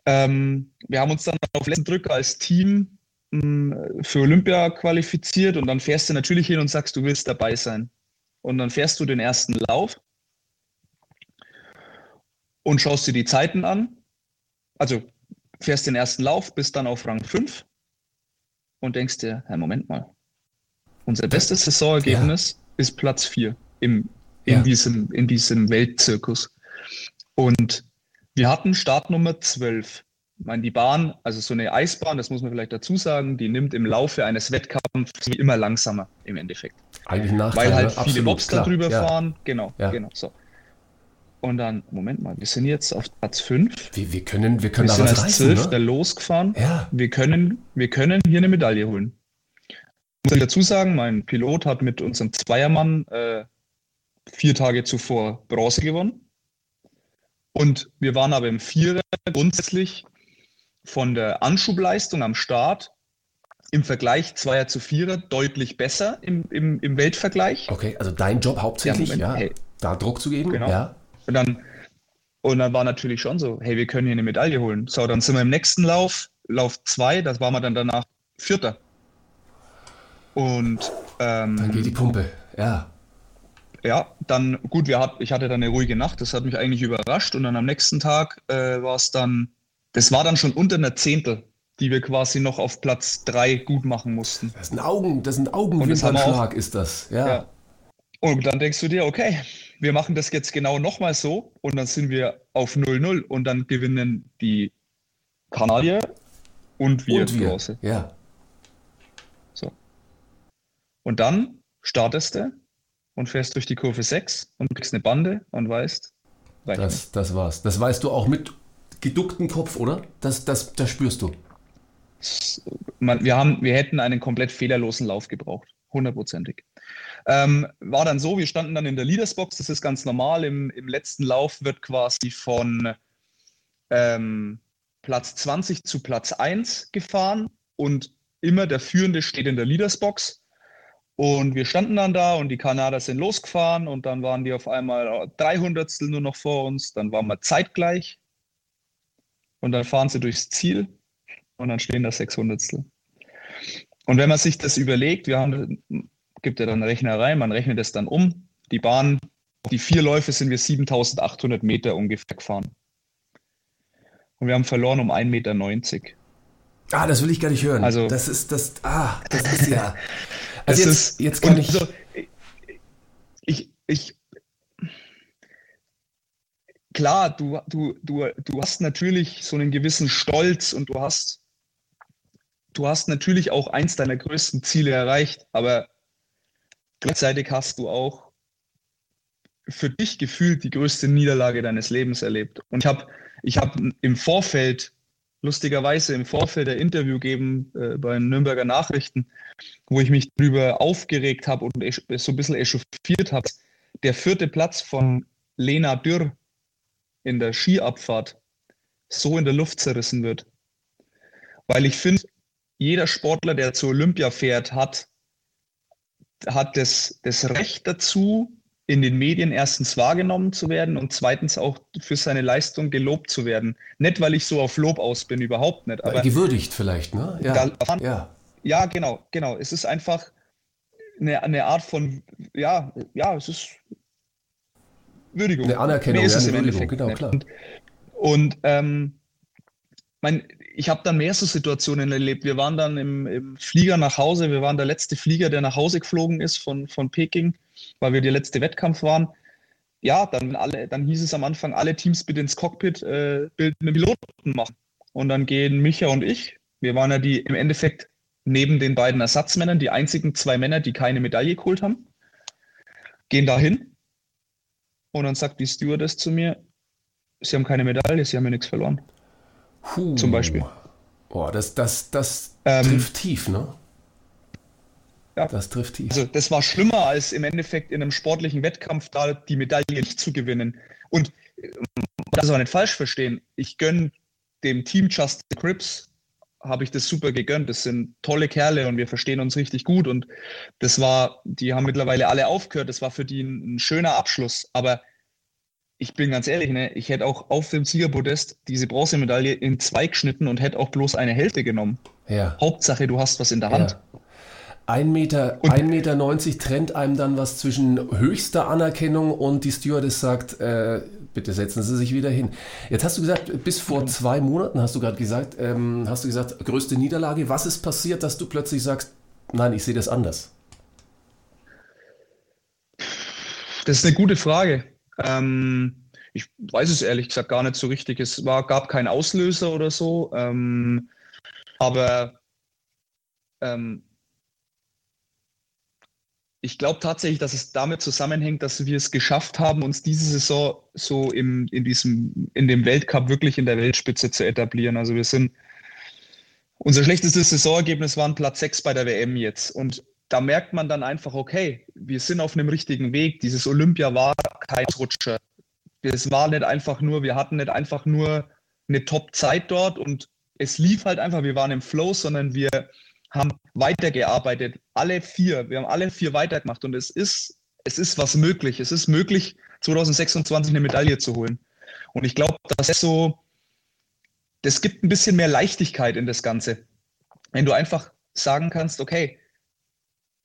Ähm, wir haben uns dann auf letzten Drücker als Team mh, für Olympia qualifiziert und dann fährst du natürlich hin und sagst, du willst dabei sein. Und dann fährst du den ersten Lauf und schaust dir die Zeiten an. Also fährst den ersten Lauf, bist dann auf Rang 5 und denkst dir, hey, Moment mal, unser bestes Saisonergebnis ist Platz 4 im, in, Ja. diesem, in diesem Weltzirkus. Und wir hatten Startnummer 12. Ich meine, die Bahn, also so eine Eisbahn, das muss man vielleicht dazu sagen, die nimmt im Laufe eines Wettkampfs immer langsamer im Endeffekt. Eigentlich ein. Weil halt ne? viele Mobs da drüber ja. fahren. Genau, Ja. genau. So. Und dann, Moment mal, wir sind jetzt auf Platz 5. Wir, wir können, wir können Wir da sind als reißen, Zwölfter ne? losgefahren. Ja. Wir können, wir können hier eine Medaille holen. Muss ich dazu sagen, mein Pilot hat mit unserem Zweiermann äh, vier Tage zuvor Bronze gewonnen. Und wir waren aber im Vierer grundsätzlich von der Anschubleistung am Start im Vergleich Zweier zu Vierer deutlich besser im, im, im Weltvergleich. Okay, also dein Job hauptsächlich, Ja, ja, Moment, hey. da Druck zu geben, Genau. ja. Und dann, und dann war natürlich schon so, hey, wir können hier eine Medaille holen. So, dann sind wir im nächsten Lauf, Lauf 2, das waren wir dann danach Vierter. Und ähm, Dann geht die Pumpe, ja. ja, dann, gut, wir hat, ich hatte dann eine ruhige Nacht, das hat mich eigentlich überrascht. Und dann am nächsten Tag äh, war es dann, das war dann schon unter einer Zehntel, die wir quasi noch auf Platz 3 gut machen mussten. Das ist ein Augen, das ist ein Augenwimpernschlag, ist das, ja. Ja. Und dann denkst du dir, okay, wir machen das jetzt genau nochmal so und dann sind wir auf 0-0 und dann gewinnen die Kanadier und wir, Und wir, ja. So. Und dann startest du und fährst durch die Kurve 6 und kriegst eine Bande und weißt. Das, das war's. Das weißt du auch mit geducktem Kopf, oder? Das, das, das spürst du. Man, wir, haben, wir hätten einen komplett fehlerlosen Lauf gebraucht. Hundertprozentig. Ähm, war dann so, wir standen dann in der Leadersbox, das ist ganz normal. Im, im letzten Lauf wird quasi von ähm, Platz 20 zu Platz 1 gefahren und immer der Führende steht in der Leadersbox. Und wir standen dann da und die Kanadier sind losgefahren und dann waren die auf einmal 300 nur noch vor uns. Dann waren wir zeitgleich und dann fahren sie durchs Ziel und dann stehen da 600. Und wenn man sich das überlegt, wir haben, gibt ja dann Rechnerei, man rechnet es dann um. Die Bahn, die vier Läufe sind wir 7800 Meter ungefähr gefahren. Und wir haben verloren um 1,90 Meter. Ah, das will ich gar nicht hören. Also- das ist das. Ah, das ist ja. Das Also jetzt, ist- jetzt kann ich. so, ich, ich, klar, du, du, du, du hast natürlich so einen gewissen Stolz und du hast, du hast natürlich auch eins deiner größten Ziele erreicht, aber gleichzeitig hast du auch für dich gefühlt die größte Niederlage deines Lebens erlebt. Und ich habe ich hab im Vorfeld, lustigerweise im Vorfeld der Interview geben äh, bei Nürnberger Nachrichten, wo ich mich darüber aufgeregt habe und so ein bisschen echauffiert habe. Der vierte Platz von Lena Dürr in der Skiabfahrt so in der Luft zerrissen wird. Weil ich finde, jeder Sportler, der zur Olympia fährt, hat, hat das, das Recht dazu, in den Medien erstens wahrgenommen zu werden und zweitens auch für seine Leistung gelobt zu werden. Nicht, weil ich so auf Lob aus bin, überhaupt nicht. Aber gewürdigt vielleicht, ne? Ja. Da- ja. ja, genau, genau. Es ist einfach eine, eine Art von, ja, ja, es ist Würdigung. Eine Anerkennung, Mehr ist ja, es im Würdigung, Endeffekt genau, nicht. klar. Und, und ähm, mein, ich habe dann mehr so Situationen erlebt. Wir waren dann im, im Flieger nach Hause. Wir waren der letzte Flieger, der nach Hause geflogen ist von, von Peking, weil wir der letzte Wettkampf waren. Ja, dann, alle, dann hieß es am Anfang, alle Teams bitte ins Cockpit äh, bildende Piloten machen. Und dann gehen Micha und ich, wir waren ja die im Endeffekt neben den beiden Ersatzmännern die einzigen zwei Männer, die keine Medaille geholt haben, gehen da hin. Und dann sagt die Stewardess zu mir, sie haben keine Medaille, sie haben ja nichts verloren. Puh. Zum Beispiel. Boah, das, das, das Ähm, trifft tief, ne? Ja. Das trifft tief. Also das war schlimmer, als im Endeffekt in einem sportlichen Wettkampf da die Medaille nicht zu gewinnen. Und äh, das auch nicht falsch verstehen. Ich gönne dem Team Just the Crips, habe ich das super gegönnt. Das sind tolle Kerle und wir verstehen uns richtig gut. Und das war, die haben mittlerweile alle aufgehört. Das war für die ein, ein schöner Abschluss. Aber ich bin ganz ehrlich, ne, ich hätte auch auf dem Siegerpodest diese Bronzemedaille in zwei geschnitten und hätte auch bloß eine Hälfte genommen. ja. Hauptsache, du hast was in der Hand. Ja. Ein Meter, Und- ein Meter 90 trennt einem dann was zwischen höchster Anerkennung und die Stewardess sagt, äh, bitte setzen Sie sich wieder hin. Jetzt hast du gesagt, bis vor zwei Monaten hast du gerade gesagt, ähm, hast du gesagt, größte Niederlage. Was ist passiert, dass du plötzlich sagst, nein, ich sehe das anders? Das ist eine gute Frage. Ähm, ich weiß es ehrlich gesagt gar nicht so richtig. Es war, gab keinen Auslöser oder so. Ähm, aber ähm, ich glaube tatsächlich, dass es damit zusammenhängt, dass wir es geschafft haben, uns diese Saison so im, in, diesem, in dem Weltcup wirklich in der Weltspitze zu etablieren. Also wir sind, unser schlechtestes Saisonergebnis war ein Platz 6 bei der WM jetzt. Und da merkt man dann einfach, okay, wir sind auf einem richtigen Weg. Dieses Olympia war Rutscher. Es war nicht einfach nur, wir hatten nicht einfach nur eine Top-Zeit dort und es lief halt einfach, wir waren im Flow, sondern wir haben weitergearbeitet. Alle vier, wir haben alle vier weitergemacht und es ist, es ist was möglich. Es ist möglich, 2026 eine Medaille zu holen. Und ich glaube, das ist so, das gibt ein bisschen mehr Leichtigkeit in das Ganze. Wenn du einfach sagen kannst, okay,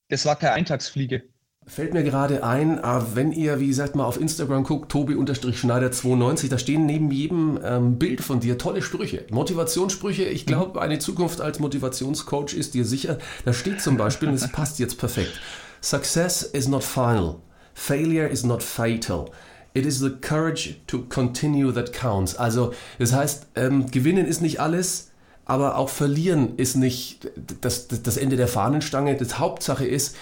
das war keine Eintagsfliege. Fällt mir gerade ein, äh, wenn ihr, wie gesagt, mal auf Instagram guckt, Tobi-Schneider92, da stehen neben jedem ähm, Bild von dir tolle Sprüche, Motivationssprüche. Ich glaube, eine Zukunft als Motivationscoach ist dir sicher. Da steht zum Beispiel, und es passt jetzt perfekt, Success is not final, failure is not fatal. It is the courage to continue that counts. Also, das heißt, ähm, gewinnen ist nicht alles, aber auch verlieren ist nicht das, das, das Ende der Fahnenstange. Das Hauptsache ist,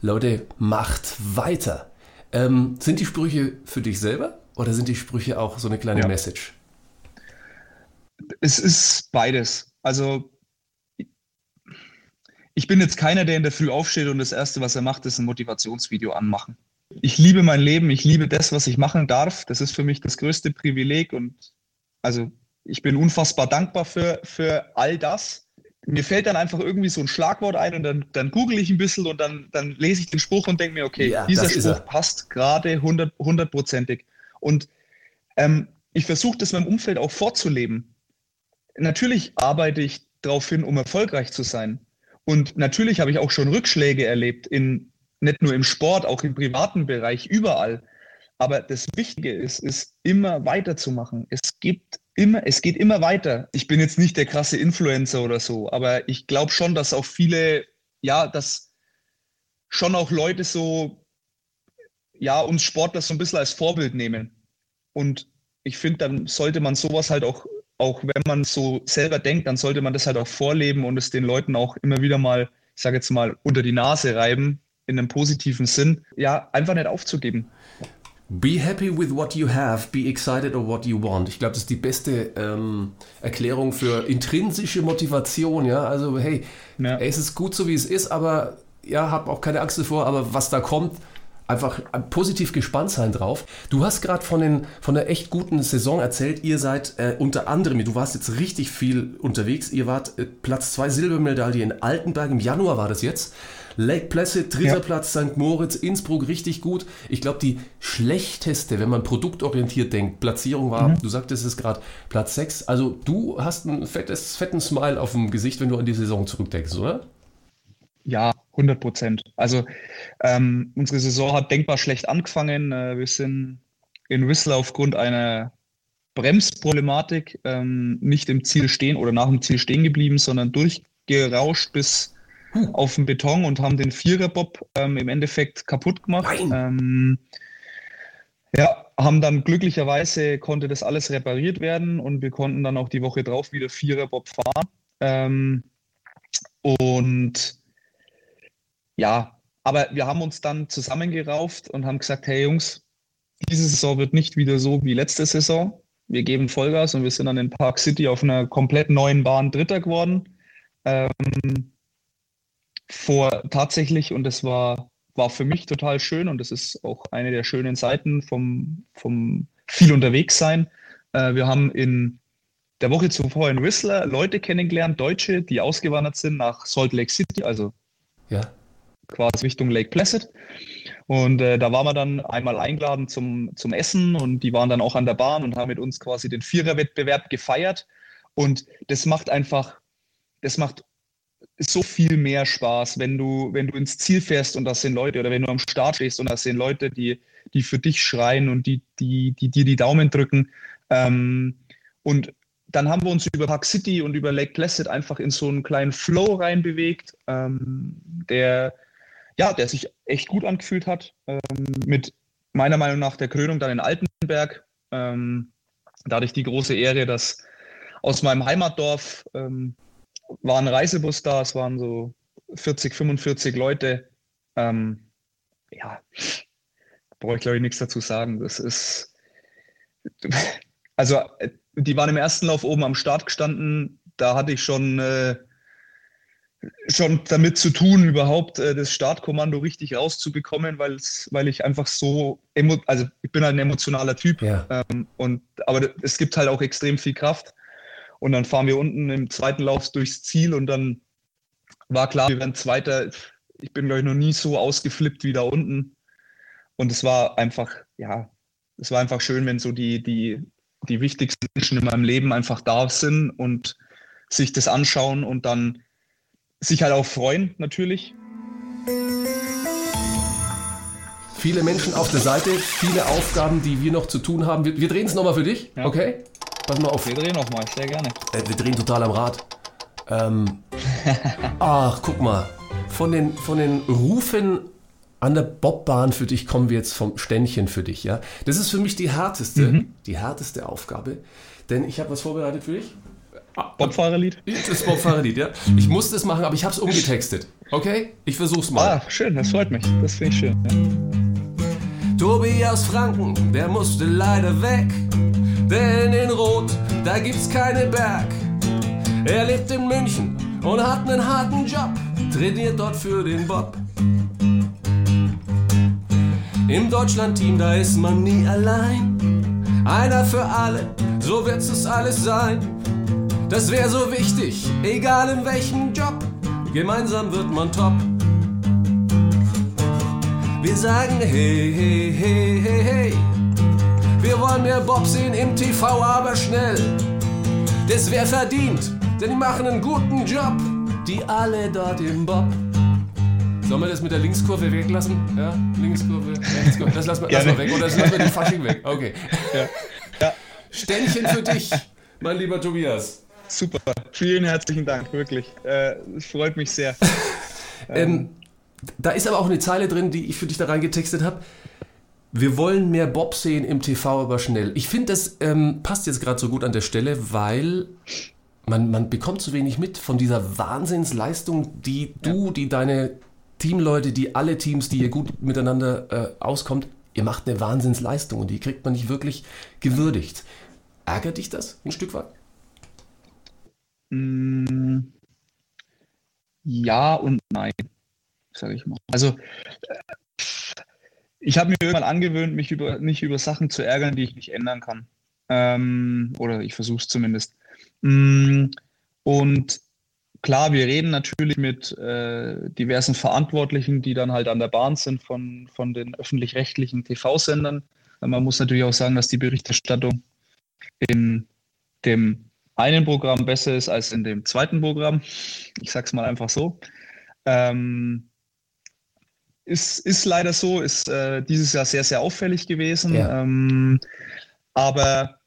Leute, macht weiter. Ähm, sind die Sprüche für dich selber oder sind die Sprüche auch so eine kleine ja. Message? Es ist beides. Also ich bin jetzt keiner, der in der Früh aufsteht und das Erste, was er macht, ist ein Motivationsvideo anmachen. Ich liebe mein Leben, ich liebe das, was ich machen darf. Das ist für mich das größte Privileg und also ich bin unfassbar dankbar für, für all das mir fällt dann einfach irgendwie so ein Schlagwort ein und dann, dann google ich ein bisschen und dann, dann lese ich den Spruch und denke mir, okay, ja, dieser Spruch passt gerade hundertprozentig. Und ähm, ich versuche das meinem Umfeld auch vorzuleben. Natürlich arbeite ich darauf hin, um erfolgreich zu sein. Und natürlich habe ich auch schon Rückschläge erlebt, in, nicht nur im Sport, auch im privaten Bereich, überall. Aber das Wichtige ist, ist immer weiterzumachen. Es gibt immer, es geht immer weiter. Ich bin jetzt nicht der krasse Influencer oder so, aber ich glaube schon, dass auch viele, ja, dass schon auch Leute so, ja, uns Sportler so ein bisschen als Vorbild nehmen. Und ich finde, dann sollte man sowas halt auch, auch wenn man so selber denkt, dann sollte man das halt auch vorleben und es den Leuten auch immer wieder mal, ich sage jetzt mal, unter die Nase reiben, in einem positiven Sinn, ja, einfach nicht aufzugeben. Be happy with what you have, be excited of what you want. Ich glaube, das ist die beste ähm, Erklärung für intrinsische Motivation. Ja, also hey, ja. es ist gut so wie es ist, aber ja, hab auch keine Angst davor. Aber was da kommt, einfach positiv gespannt sein drauf. Du hast gerade von, von der echt guten Saison erzählt. Ihr seid äh, unter anderem, du warst jetzt richtig viel unterwegs. Ihr wart äh, Platz 2 Silbermedaille in Altenberg. Im Januar war das jetzt. Lake Placid, dritter ja. Platz, St. Moritz, Innsbruck, richtig gut. Ich glaube, die schlechteste, wenn man produktorientiert denkt, Platzierung war, mhm. du sagtest es gerade, Platz 6. Also du hast ein fettes, fetten Smile auf dem Gesicht, wenn du an die Saison zurückdenkst, oder? Ja, 100 Prozent. Also ähm, unsere Saison hat denkbar schlecht angefangen. Äh, wir sind in Whistler aufgrund einer Bremsproblematik ähm, nicht im Ziel stehen oder nach dem Ziel stehen geblieben, sondern durchgerauscht bis auf dem Beton und haben den Viererbob ähm, im Endeffekt kaputt gemacht. Ähm, ja, haben dann glücklicherweise konnte das alles repariert werden und wir konnten dann auch die Woche drauf wieder Viererbob fahren. Ähm, und ja, aber wir haben uns dann zusammengerauft und haben gesagt, hey Jungs, diese Saison wird nicht wieder so wie letzte Saison. Wir geben Vollgas und wir sind dann in Park City auf einer komplett neuen Bahn Dritter geworden. Ähm, vor tatsächlich und das war, war für mich total schön und das ist auch eine der schönen Seiten vom, vom viel unterwegs sein. Äh, wir haben in der Woche zuvor in Whistler Leute kennengelernt, Deutsche, die ausgewandert sind nach Salt Lake City, also ja. quasi Richtung Lake Placid. Und äh, da waren wir dann einmal eingeladen zum, zum Essen und die waren dann auch an der Bahn und haben mit uns quasi den Viererwettbewerb gefeiert. Und das macht einfach, das macht so viel mehr Spaß, wenn du, wenn du ins Ziel fährst und das sind Leute, oder wenn du am Start stehst und das sind Leute, die, die für dich schreien und die, die, die dir die Daumen drücken. Ähm, und dann haben wir uns über Park City und über Lake Placid einfach in so einen kleinen Flow reinbewegt, ähm, der, ja, der sich echt gut angefühlt hat. Ähm, mit meiner Meinung nach der Krönung dann in Altenberg. Ähm, da die große Ehre, dass aus meinem Heimatdorf ähm, war ein Reisebus da, es waren so 40, 45 Leute. Ähm, ja, brauche ich glaube ich nichts dazu sagen. Das ist, also die waren im ersten Lauf oben am Start gestanden. Da hatte ich schon, äh, schon damit zu tun, überhaupt äh, das Startkommando richtig rauszubekommen, weil ich einfach so, also ich bin halt ein emotionaler Typ. Ja. Ähm, und, aber es gibt halt auch extrem viel Kraft. Und dann fahren wir unten im zweiten Lauf durchs Ziel und dann war klar, wir werden Zweiter. Ich bin, glaube ich, noch nie so ausgeflippt wie da unten. Und es war einfach, ja, es war einfach schön, wenn so die, die, die wichtigsten Menschen in meinem Leben einfach da sind und sich das anschauen und dann sich halt auch freuen, natürlich. Viele Menschen auf der Seite, viele Aufgaben, die wir noch zu tun haben. Wir, wir drehen es nochmal für dich, ja. okay? Pass mal auf. Wir drehen nochmal, sehr gerne. Äh, wir drehen total am Rad. Ähm, ach, guck mal. Von den, von den Rufen an der Bobbahn für dich kommen wir jetzt vom Ständchen für dich, ja. Das ist für mich die härteste, mhm. die härteste Aufgabe, denn ich habe was vorbereitet für dich. Bobfahrerlied? Das Bobfahrerlied, ja. Ich musste es machen, aber ich habe es umgetextet. Okay? Ich versuch's mal. Ah, schön, das freut mich. Das finde ich schön. Ja. Tobi aus Franken, der musste leider weg. Denn in Rot, da gibt's keine Berg. Er lebt in München und hat einen harten Job, trainiert dort für den Bob. Im Deutschlandteam, da ist man nie allein. Einer für alle, so wird's es alles sein. Das wäre so wichtig, egal in welchem Job. Gemeinsam wird man top. Wir sagen hey, hey, hey, hey, hey. Wir wollen mehr Bob sehen im TV, aber schnell. Das wäre verdient, denn die machen einen guten Job. Die alle dort im Bob. Sollen wir das mit der Linkskurve weglassen? Ja, Linkskurve, Rechtskurve. Das lassen wir, lassen wir weg. Oder das lassen wir den Fasching weg. Okay. Ja. ja. Ständchen für dich, mein lieber Tobias. Super. Vielen herzlichen Dank, wirklich. Äh, freut mich sehr. ähm, da ist aber auch eine Zeile drin, die ich für dich da reingetextet habe. Wir wollen mehr Bob sehen im TV, aber schnell. Ich finde, das ähm, passt jetzt gerade so gut an der Stelle, weil man, man bekommt zu wenig mit von dieser Wahnsinnsleistung, die du, ja. die deine Teamleute, die alle Teams, die ihr gut miteinander äh, auskommt, ihr macht eine Wahnsinnsleistung und die kriegt man nicht wirklich gewürdigt. Ärgert dich das ein Stück weit? Mm, ja und nein, sage ich mal. Also ich habe mir irgendwann angewöhnt, mich über, nicht über Sachen zu ärgern, die ich nicht ändern kann. Ähm, oder ich versuche es zumindest. Mm, und klar, wir reden natürlich mit äh, diversen Verantwortlichen, die dann halt an der Bahn sind von, von den öffentlich-rechtlichen TV-Sendern. Man muss natürlich auch sagen, dass die Berichterstattung in dem einen Programm besser ist als in dem zweiten Programm. Ich sage es mal einfach so. Ähm, ist, ist leider so, ist äh, dieses Jahr sehr, sehr auffällig gewesen. Ja. Ähm, aber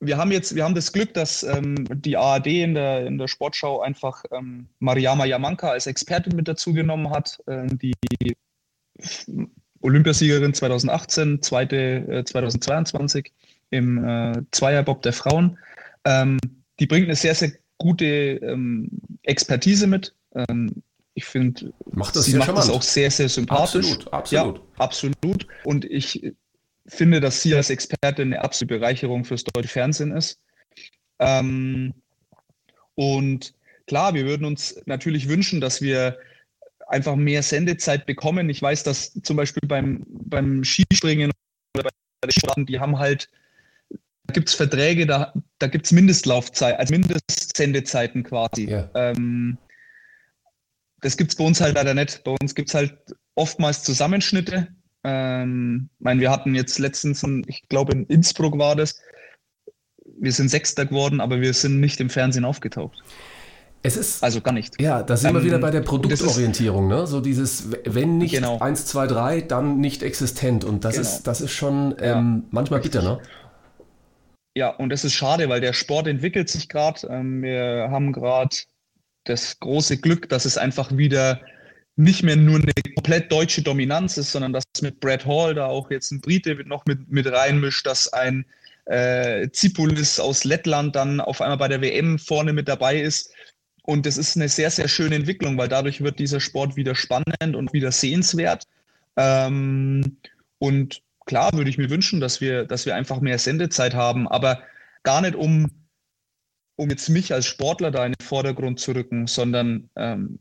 wir haben jetzt, wir haben das Glück, dass ähm, die ARD in der, in der Sportschau einfach ähm, Mariama Yamanka als Expertin mit dazu genommen hat, äh, die Olympiasiegerin 2018, zweite äh, 2022 im äh, Zweierbob der Frauen. Ähm, die bringt eine sehr, sehr gute ähm, Expertise mit. Ich finde, sie macht das auch sehr, sehr sympathisch. Absolut, absolut. Ja, absolut. Und ich finde, dass sie als Expertin eine absolute Bereicherung fürs deutsche Fernsehen ist. Ähm, und klar, wir würden uns natürlich wünschen, dass wir einfach mehr Sendezeit bekommen. Ich weiß, dass zum Beispiel beim, beim Skispringen oder bei den Sporten, die haben halt gibt es Verträge, da, da gibt es Mindestlaufzeit, also Mindestsendezeiten quasi. Ja. Ähm, das gibt es bei uns halt leider nicht. Bei uns gibt es halt oftmals Zusammenschnitte. Ähm, ich meine, wir hatten jetzt letztens, ich glaube in Innsbruck war das, wir sind Sechster geworden, aber wir sind nicht im Fernsehen aufgetaucht. Es ist, Also gar nicht. ja, da sind wir Ähm, wieder bei der Produktorientierung, ne? So dieses, wenn nicht Genau. 1, 2, 3, dann nicht existent. Und das Genau. ist, das ist schon ähm, manchmal bitter, ne? Ja, und das ist schade, weil der Sport entwickelt sich gerade. Ähm, wir haben gerade das große Glück, dass es einfach wieder nicht mehr nur eine komplett deutsche Dominanz ist, sondern dass mit Brad Hall da auch jetzt ein Brite noch mit, mit reinmischt, dass ein äh, Zipulis aus Lettland dann auf einmal bei der WM vorne mit dabei ist. Und das ist eine sehr, sehr schöne Entwicklung, weil dadurch wird dieser Sport wieder spannend und wieder sehenswert. Ähm, und klar würde ich mir wünschen, dass wir, dass wir einfach mehr Sendezeit haben, aber gar nicht um, um jetzt mich als Sportler da in den Vordergrund zu rücken, sondern ähm,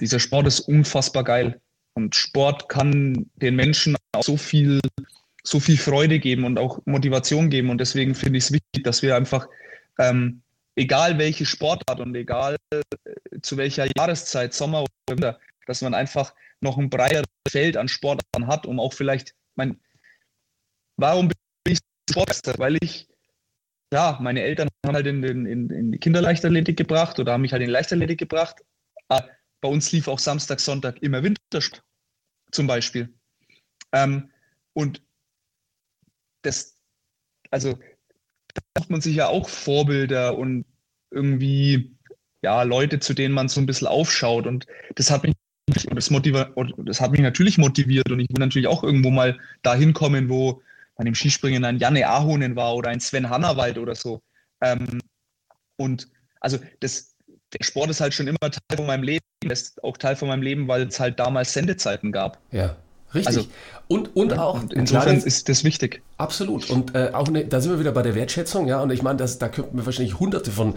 dieser Sport ist unfassbar geil. Und Sport kann den Menschen auch so viel, so viel Freude geben und auch Motivation geben. Und deswegen finde ich es wichtig, dass wir einfach, ähm, egal welche Sportart und egal äh, zu welcher Jahreszeit, Sommer oder Winter, dass man einfach noch ein breiteres Feld an Sportarten hat, um auch vielleicht, mein, warum bin ich Sportmeister? Weil ich, ja, meine Eltern haben halt in, in, in, die Kinderleichtathletik gebracht oder haben mich halt in die Leichtathletik gebracht. Aber bei uns lief auch Samstag, Sonntag immer Wintersport zum Beispiel. Ähm, und das, also da sucht man sich ja auch Vorbilder und irgendwie ja Leute, zu denen man so ein bisschen aufschaut. Und das hat mich das, das hat mich natürlich motiviert und ich will natürlich auch irgendwo mal dahin kommen, wo bei dem Skispringen ein Janne Ahonen war oder ein Sven Hannawald oder so. Ähm, und also das, der Sport ist halt schon immer Teil von meinem Leben, ist auch Teil von meinem Leben, weil es halt damals Sendezeiten gab. Ja, richtig. Also- und, und auch Und insofern ist das wichtig. Absolut. Und äh, auch ne, da sind wir wieder bei der Wertschätzung, ja. Und ich meine, das, da könnten wir wahrscheinlich hunderte von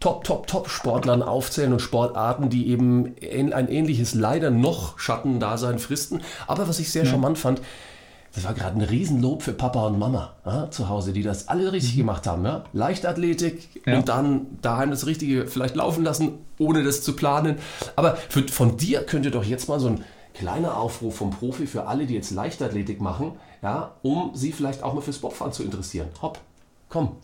Top, Top, Top-Sportlern aufzählen und Sportarten, die eben ein ähnliches leider noch Schattendasein fristen. Aber was ich sehr charmant fand, das war gerade ein Riesenlob für Papa und Mama ja, zu Hause, die das alle richtig gemacht haben. Ja? Leichtathletik Ja. und dann daheim das Richtige vielleicht laufen lassen, ohne das zu planen. Aber für, von dir könnte doch jetzt mal so ein kleiner Aufruf vom Profi für alle, die jetzt Leichtathletik machen, ja, um sie vielleicht auch mal fürs Bobfahren zu interessieren. Hopp, komm.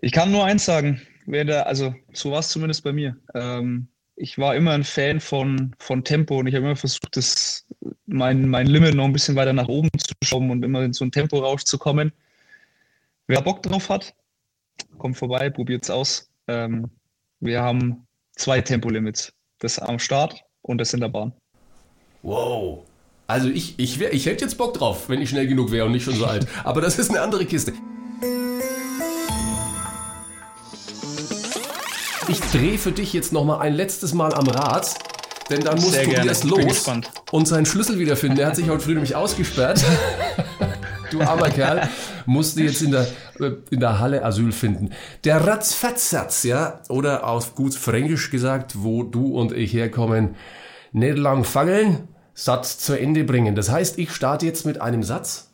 Ich kann nur eins sagen, wer da, also so war es zumindest bei mir. Ähm, ich war immer ein Fan von, von Tempo und ich habe immer versucht, das, mein, mein Limit noch ein bisschen weiter nach oben zu schrauben und immer in so einen Temporausch zu kommen. Wer Bock drauf hat, kommt vorbei, probiert's aus. Ähm, wir haben zwei Tempolimits. Das am Start und das in der Bahn. Wow. Also ich, ich, wär, ich hätte jetzt Bock drauf, wenn ich schnell genug wäre und nicht schon so alt. Aber das ist eine andere Kiste. Ich drehe für dich jetzt noch mal ein letztes Mal am Rad, denn dann muss Sehr gerne. Tobias Bin los und seinen Schlüssel wiederfinden. Der hat sich heute früh nämlich ausgesperrt. Du armer Kerl, musste jetzt in der, in der Halle Asyl finden. Der Ratzfatzsatz, ja, oder auf gut Fränkisch gesagt, wo du und ich herkommen, nicht lang fangeln, Satz zu Ende bringen. Das heißt, ich starte jetzt mit einem Satz.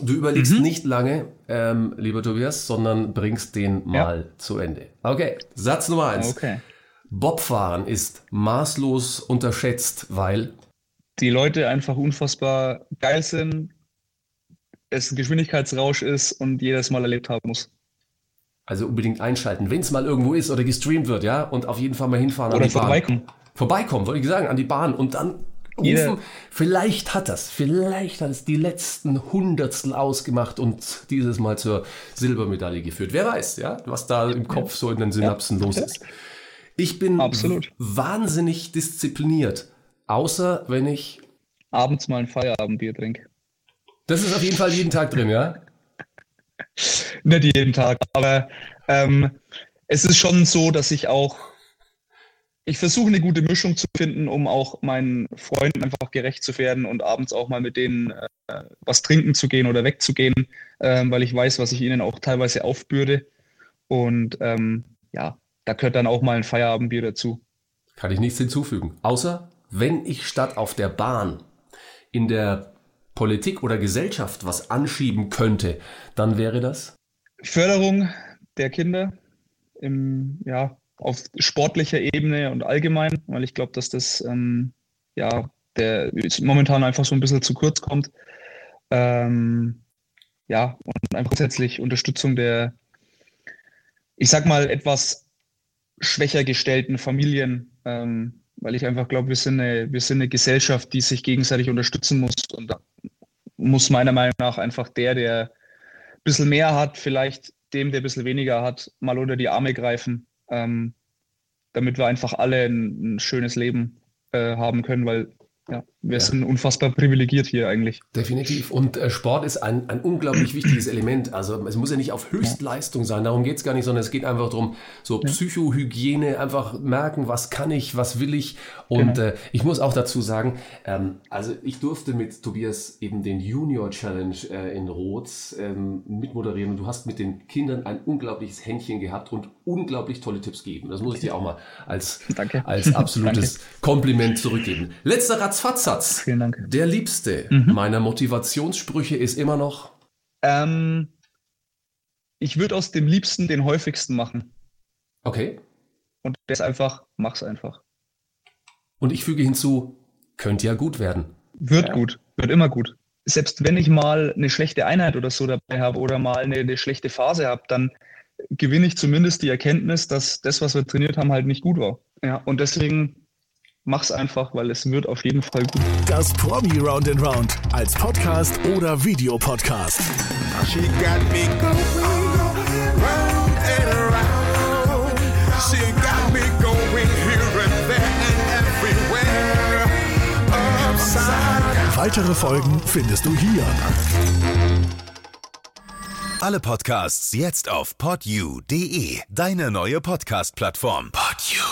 Du überlegst Mhm. nicht lange, ähm, lieber Tobias, sondern bringst den mal zu Ende. Okay, Satz Nummer eins. Okay. Bobfahren ist maßlos unterschätzt, weil Die Leute einfach unfassbar geil sind, es ein Geschwindigkeitsrausch ist und jedes Mal erlebt haben muss. Also unbedingt einschalten, wenn es mal irgendwo ist oder gestreamt wird, ja, und auf jeden Fall mal hinfahren Oder an die Bahn. vorbeikommen. Vorbeikommen, wollte ich sagen, an die Bahn und dann rufen. Jeder- Vielleicht hat das, vielleicht hat es die letzten Hundertstel ausgemacht und dieses Mal zur Silbermedaille geführt. Wer weiß, ja, was da im Kopf so in den Synapsen los Ja. ist. Ich bin Absolut. wahnsinnig diszipliniert, außer wenn ich. Abends mal ein Feierabendbier trinke. Das ist auf jeden Fall jeden Tag drin, ja. Nicht jeden Tag, aber ähm, es ist schon so, dass ich auch, ich versuche eine gute Mischung zu finden, um auch meinen Freunden einfach gerecht zu werden und abends auch mal mit denen äh, was trinken zu gehen oder wegzugehen, ähm, weil ich weiß, was ich ihnen auch teilweise aufbürde. Und ähm, ja, da gehört dann auch mal ein Feierabendbier dazu. Kann ich nichts hinzufügen. Außer wenn ich statt auf der Bahn in der Politik oder Gesellschaft was anschieben könnte, dann wäre das. Förderung der Kinder im, ja, auf sportlicher Ebene und allgemein, weil ich glaube, dass das ähm, ja, der momentan einfach so ein bisschen zu kurz kommt. Ähm, ja, und einfach grundsätzlich Unterstützung der, ich sag mal, etwas schwächer gestellten Familien, ähm, weil ich einfach glaube, wir, sind eine, wir sind eine Gesellschaft, die sich gegenseitig unterstützen muss. Und da muss meiner Meinung nach einfach der, der ein bisschen mehr hat, vielleicht dem, der ein bisschen weniger hat, mal unter die Arme greifen, ähm, damit wir einfach alle ein, ein schönes Leben äh, haben können, weil ja, wir ja. sind unfassbar privilegiert hier eigentlich. Definitiv. Und äh, Sport ist ein, ein unglaublich wichtiges Element. Also es muss ja nicht auf Höchstleistung sein, darum geht es gar nicht, sondern es geht einfach darum, so Psychohygiene, einfach merken, was kann ich, was will ich. Und genau. äh, ich muss auch dazu sagen, ähm, also ich durfte mit Tobias eben den Junior Challenge äh, in Rhodes ähm, mitmoderieren. Du hast mit den Kindern ein unglaubliches Händchen gehabt und unglaublich tolle Tipps gegeben. Das muss ich dir auch mal als, als absolutes Kompliment zurückgeben. Letzter Rat Ratzfatzsatz. Vielen Dank. Der liebste mhm. meiner Motivationssprüche ist immer noch. Ähm, ich würde aus dem Liebsten den häufigsten machen. Okay. Und das einfach, mach's einfach. Und ich füge hinzu, könnte ja gut werden. Wird ja. gut, wird immer gut. Selbst wenn ich mal eine schlechte Einheit oder so dabei habe oder mal eine, eine schlechte Phase habe, dann gewinne ich zumindest die Erkenntnis, dass das, was wir trainiert haben, halt nicht gut war. Ja, und deswegen mach's einfach, weil es wird auf jeden Fall gut. Das Promi Round and Round als Podcast oder Videopodcast. She got me going round and around. She got me going here and there and everywhere. Upside. Weitere Folgen findest du hier. Alle Podcasts jetzt auf podyou.de, deine neue Podcast-Plattform. Podyou.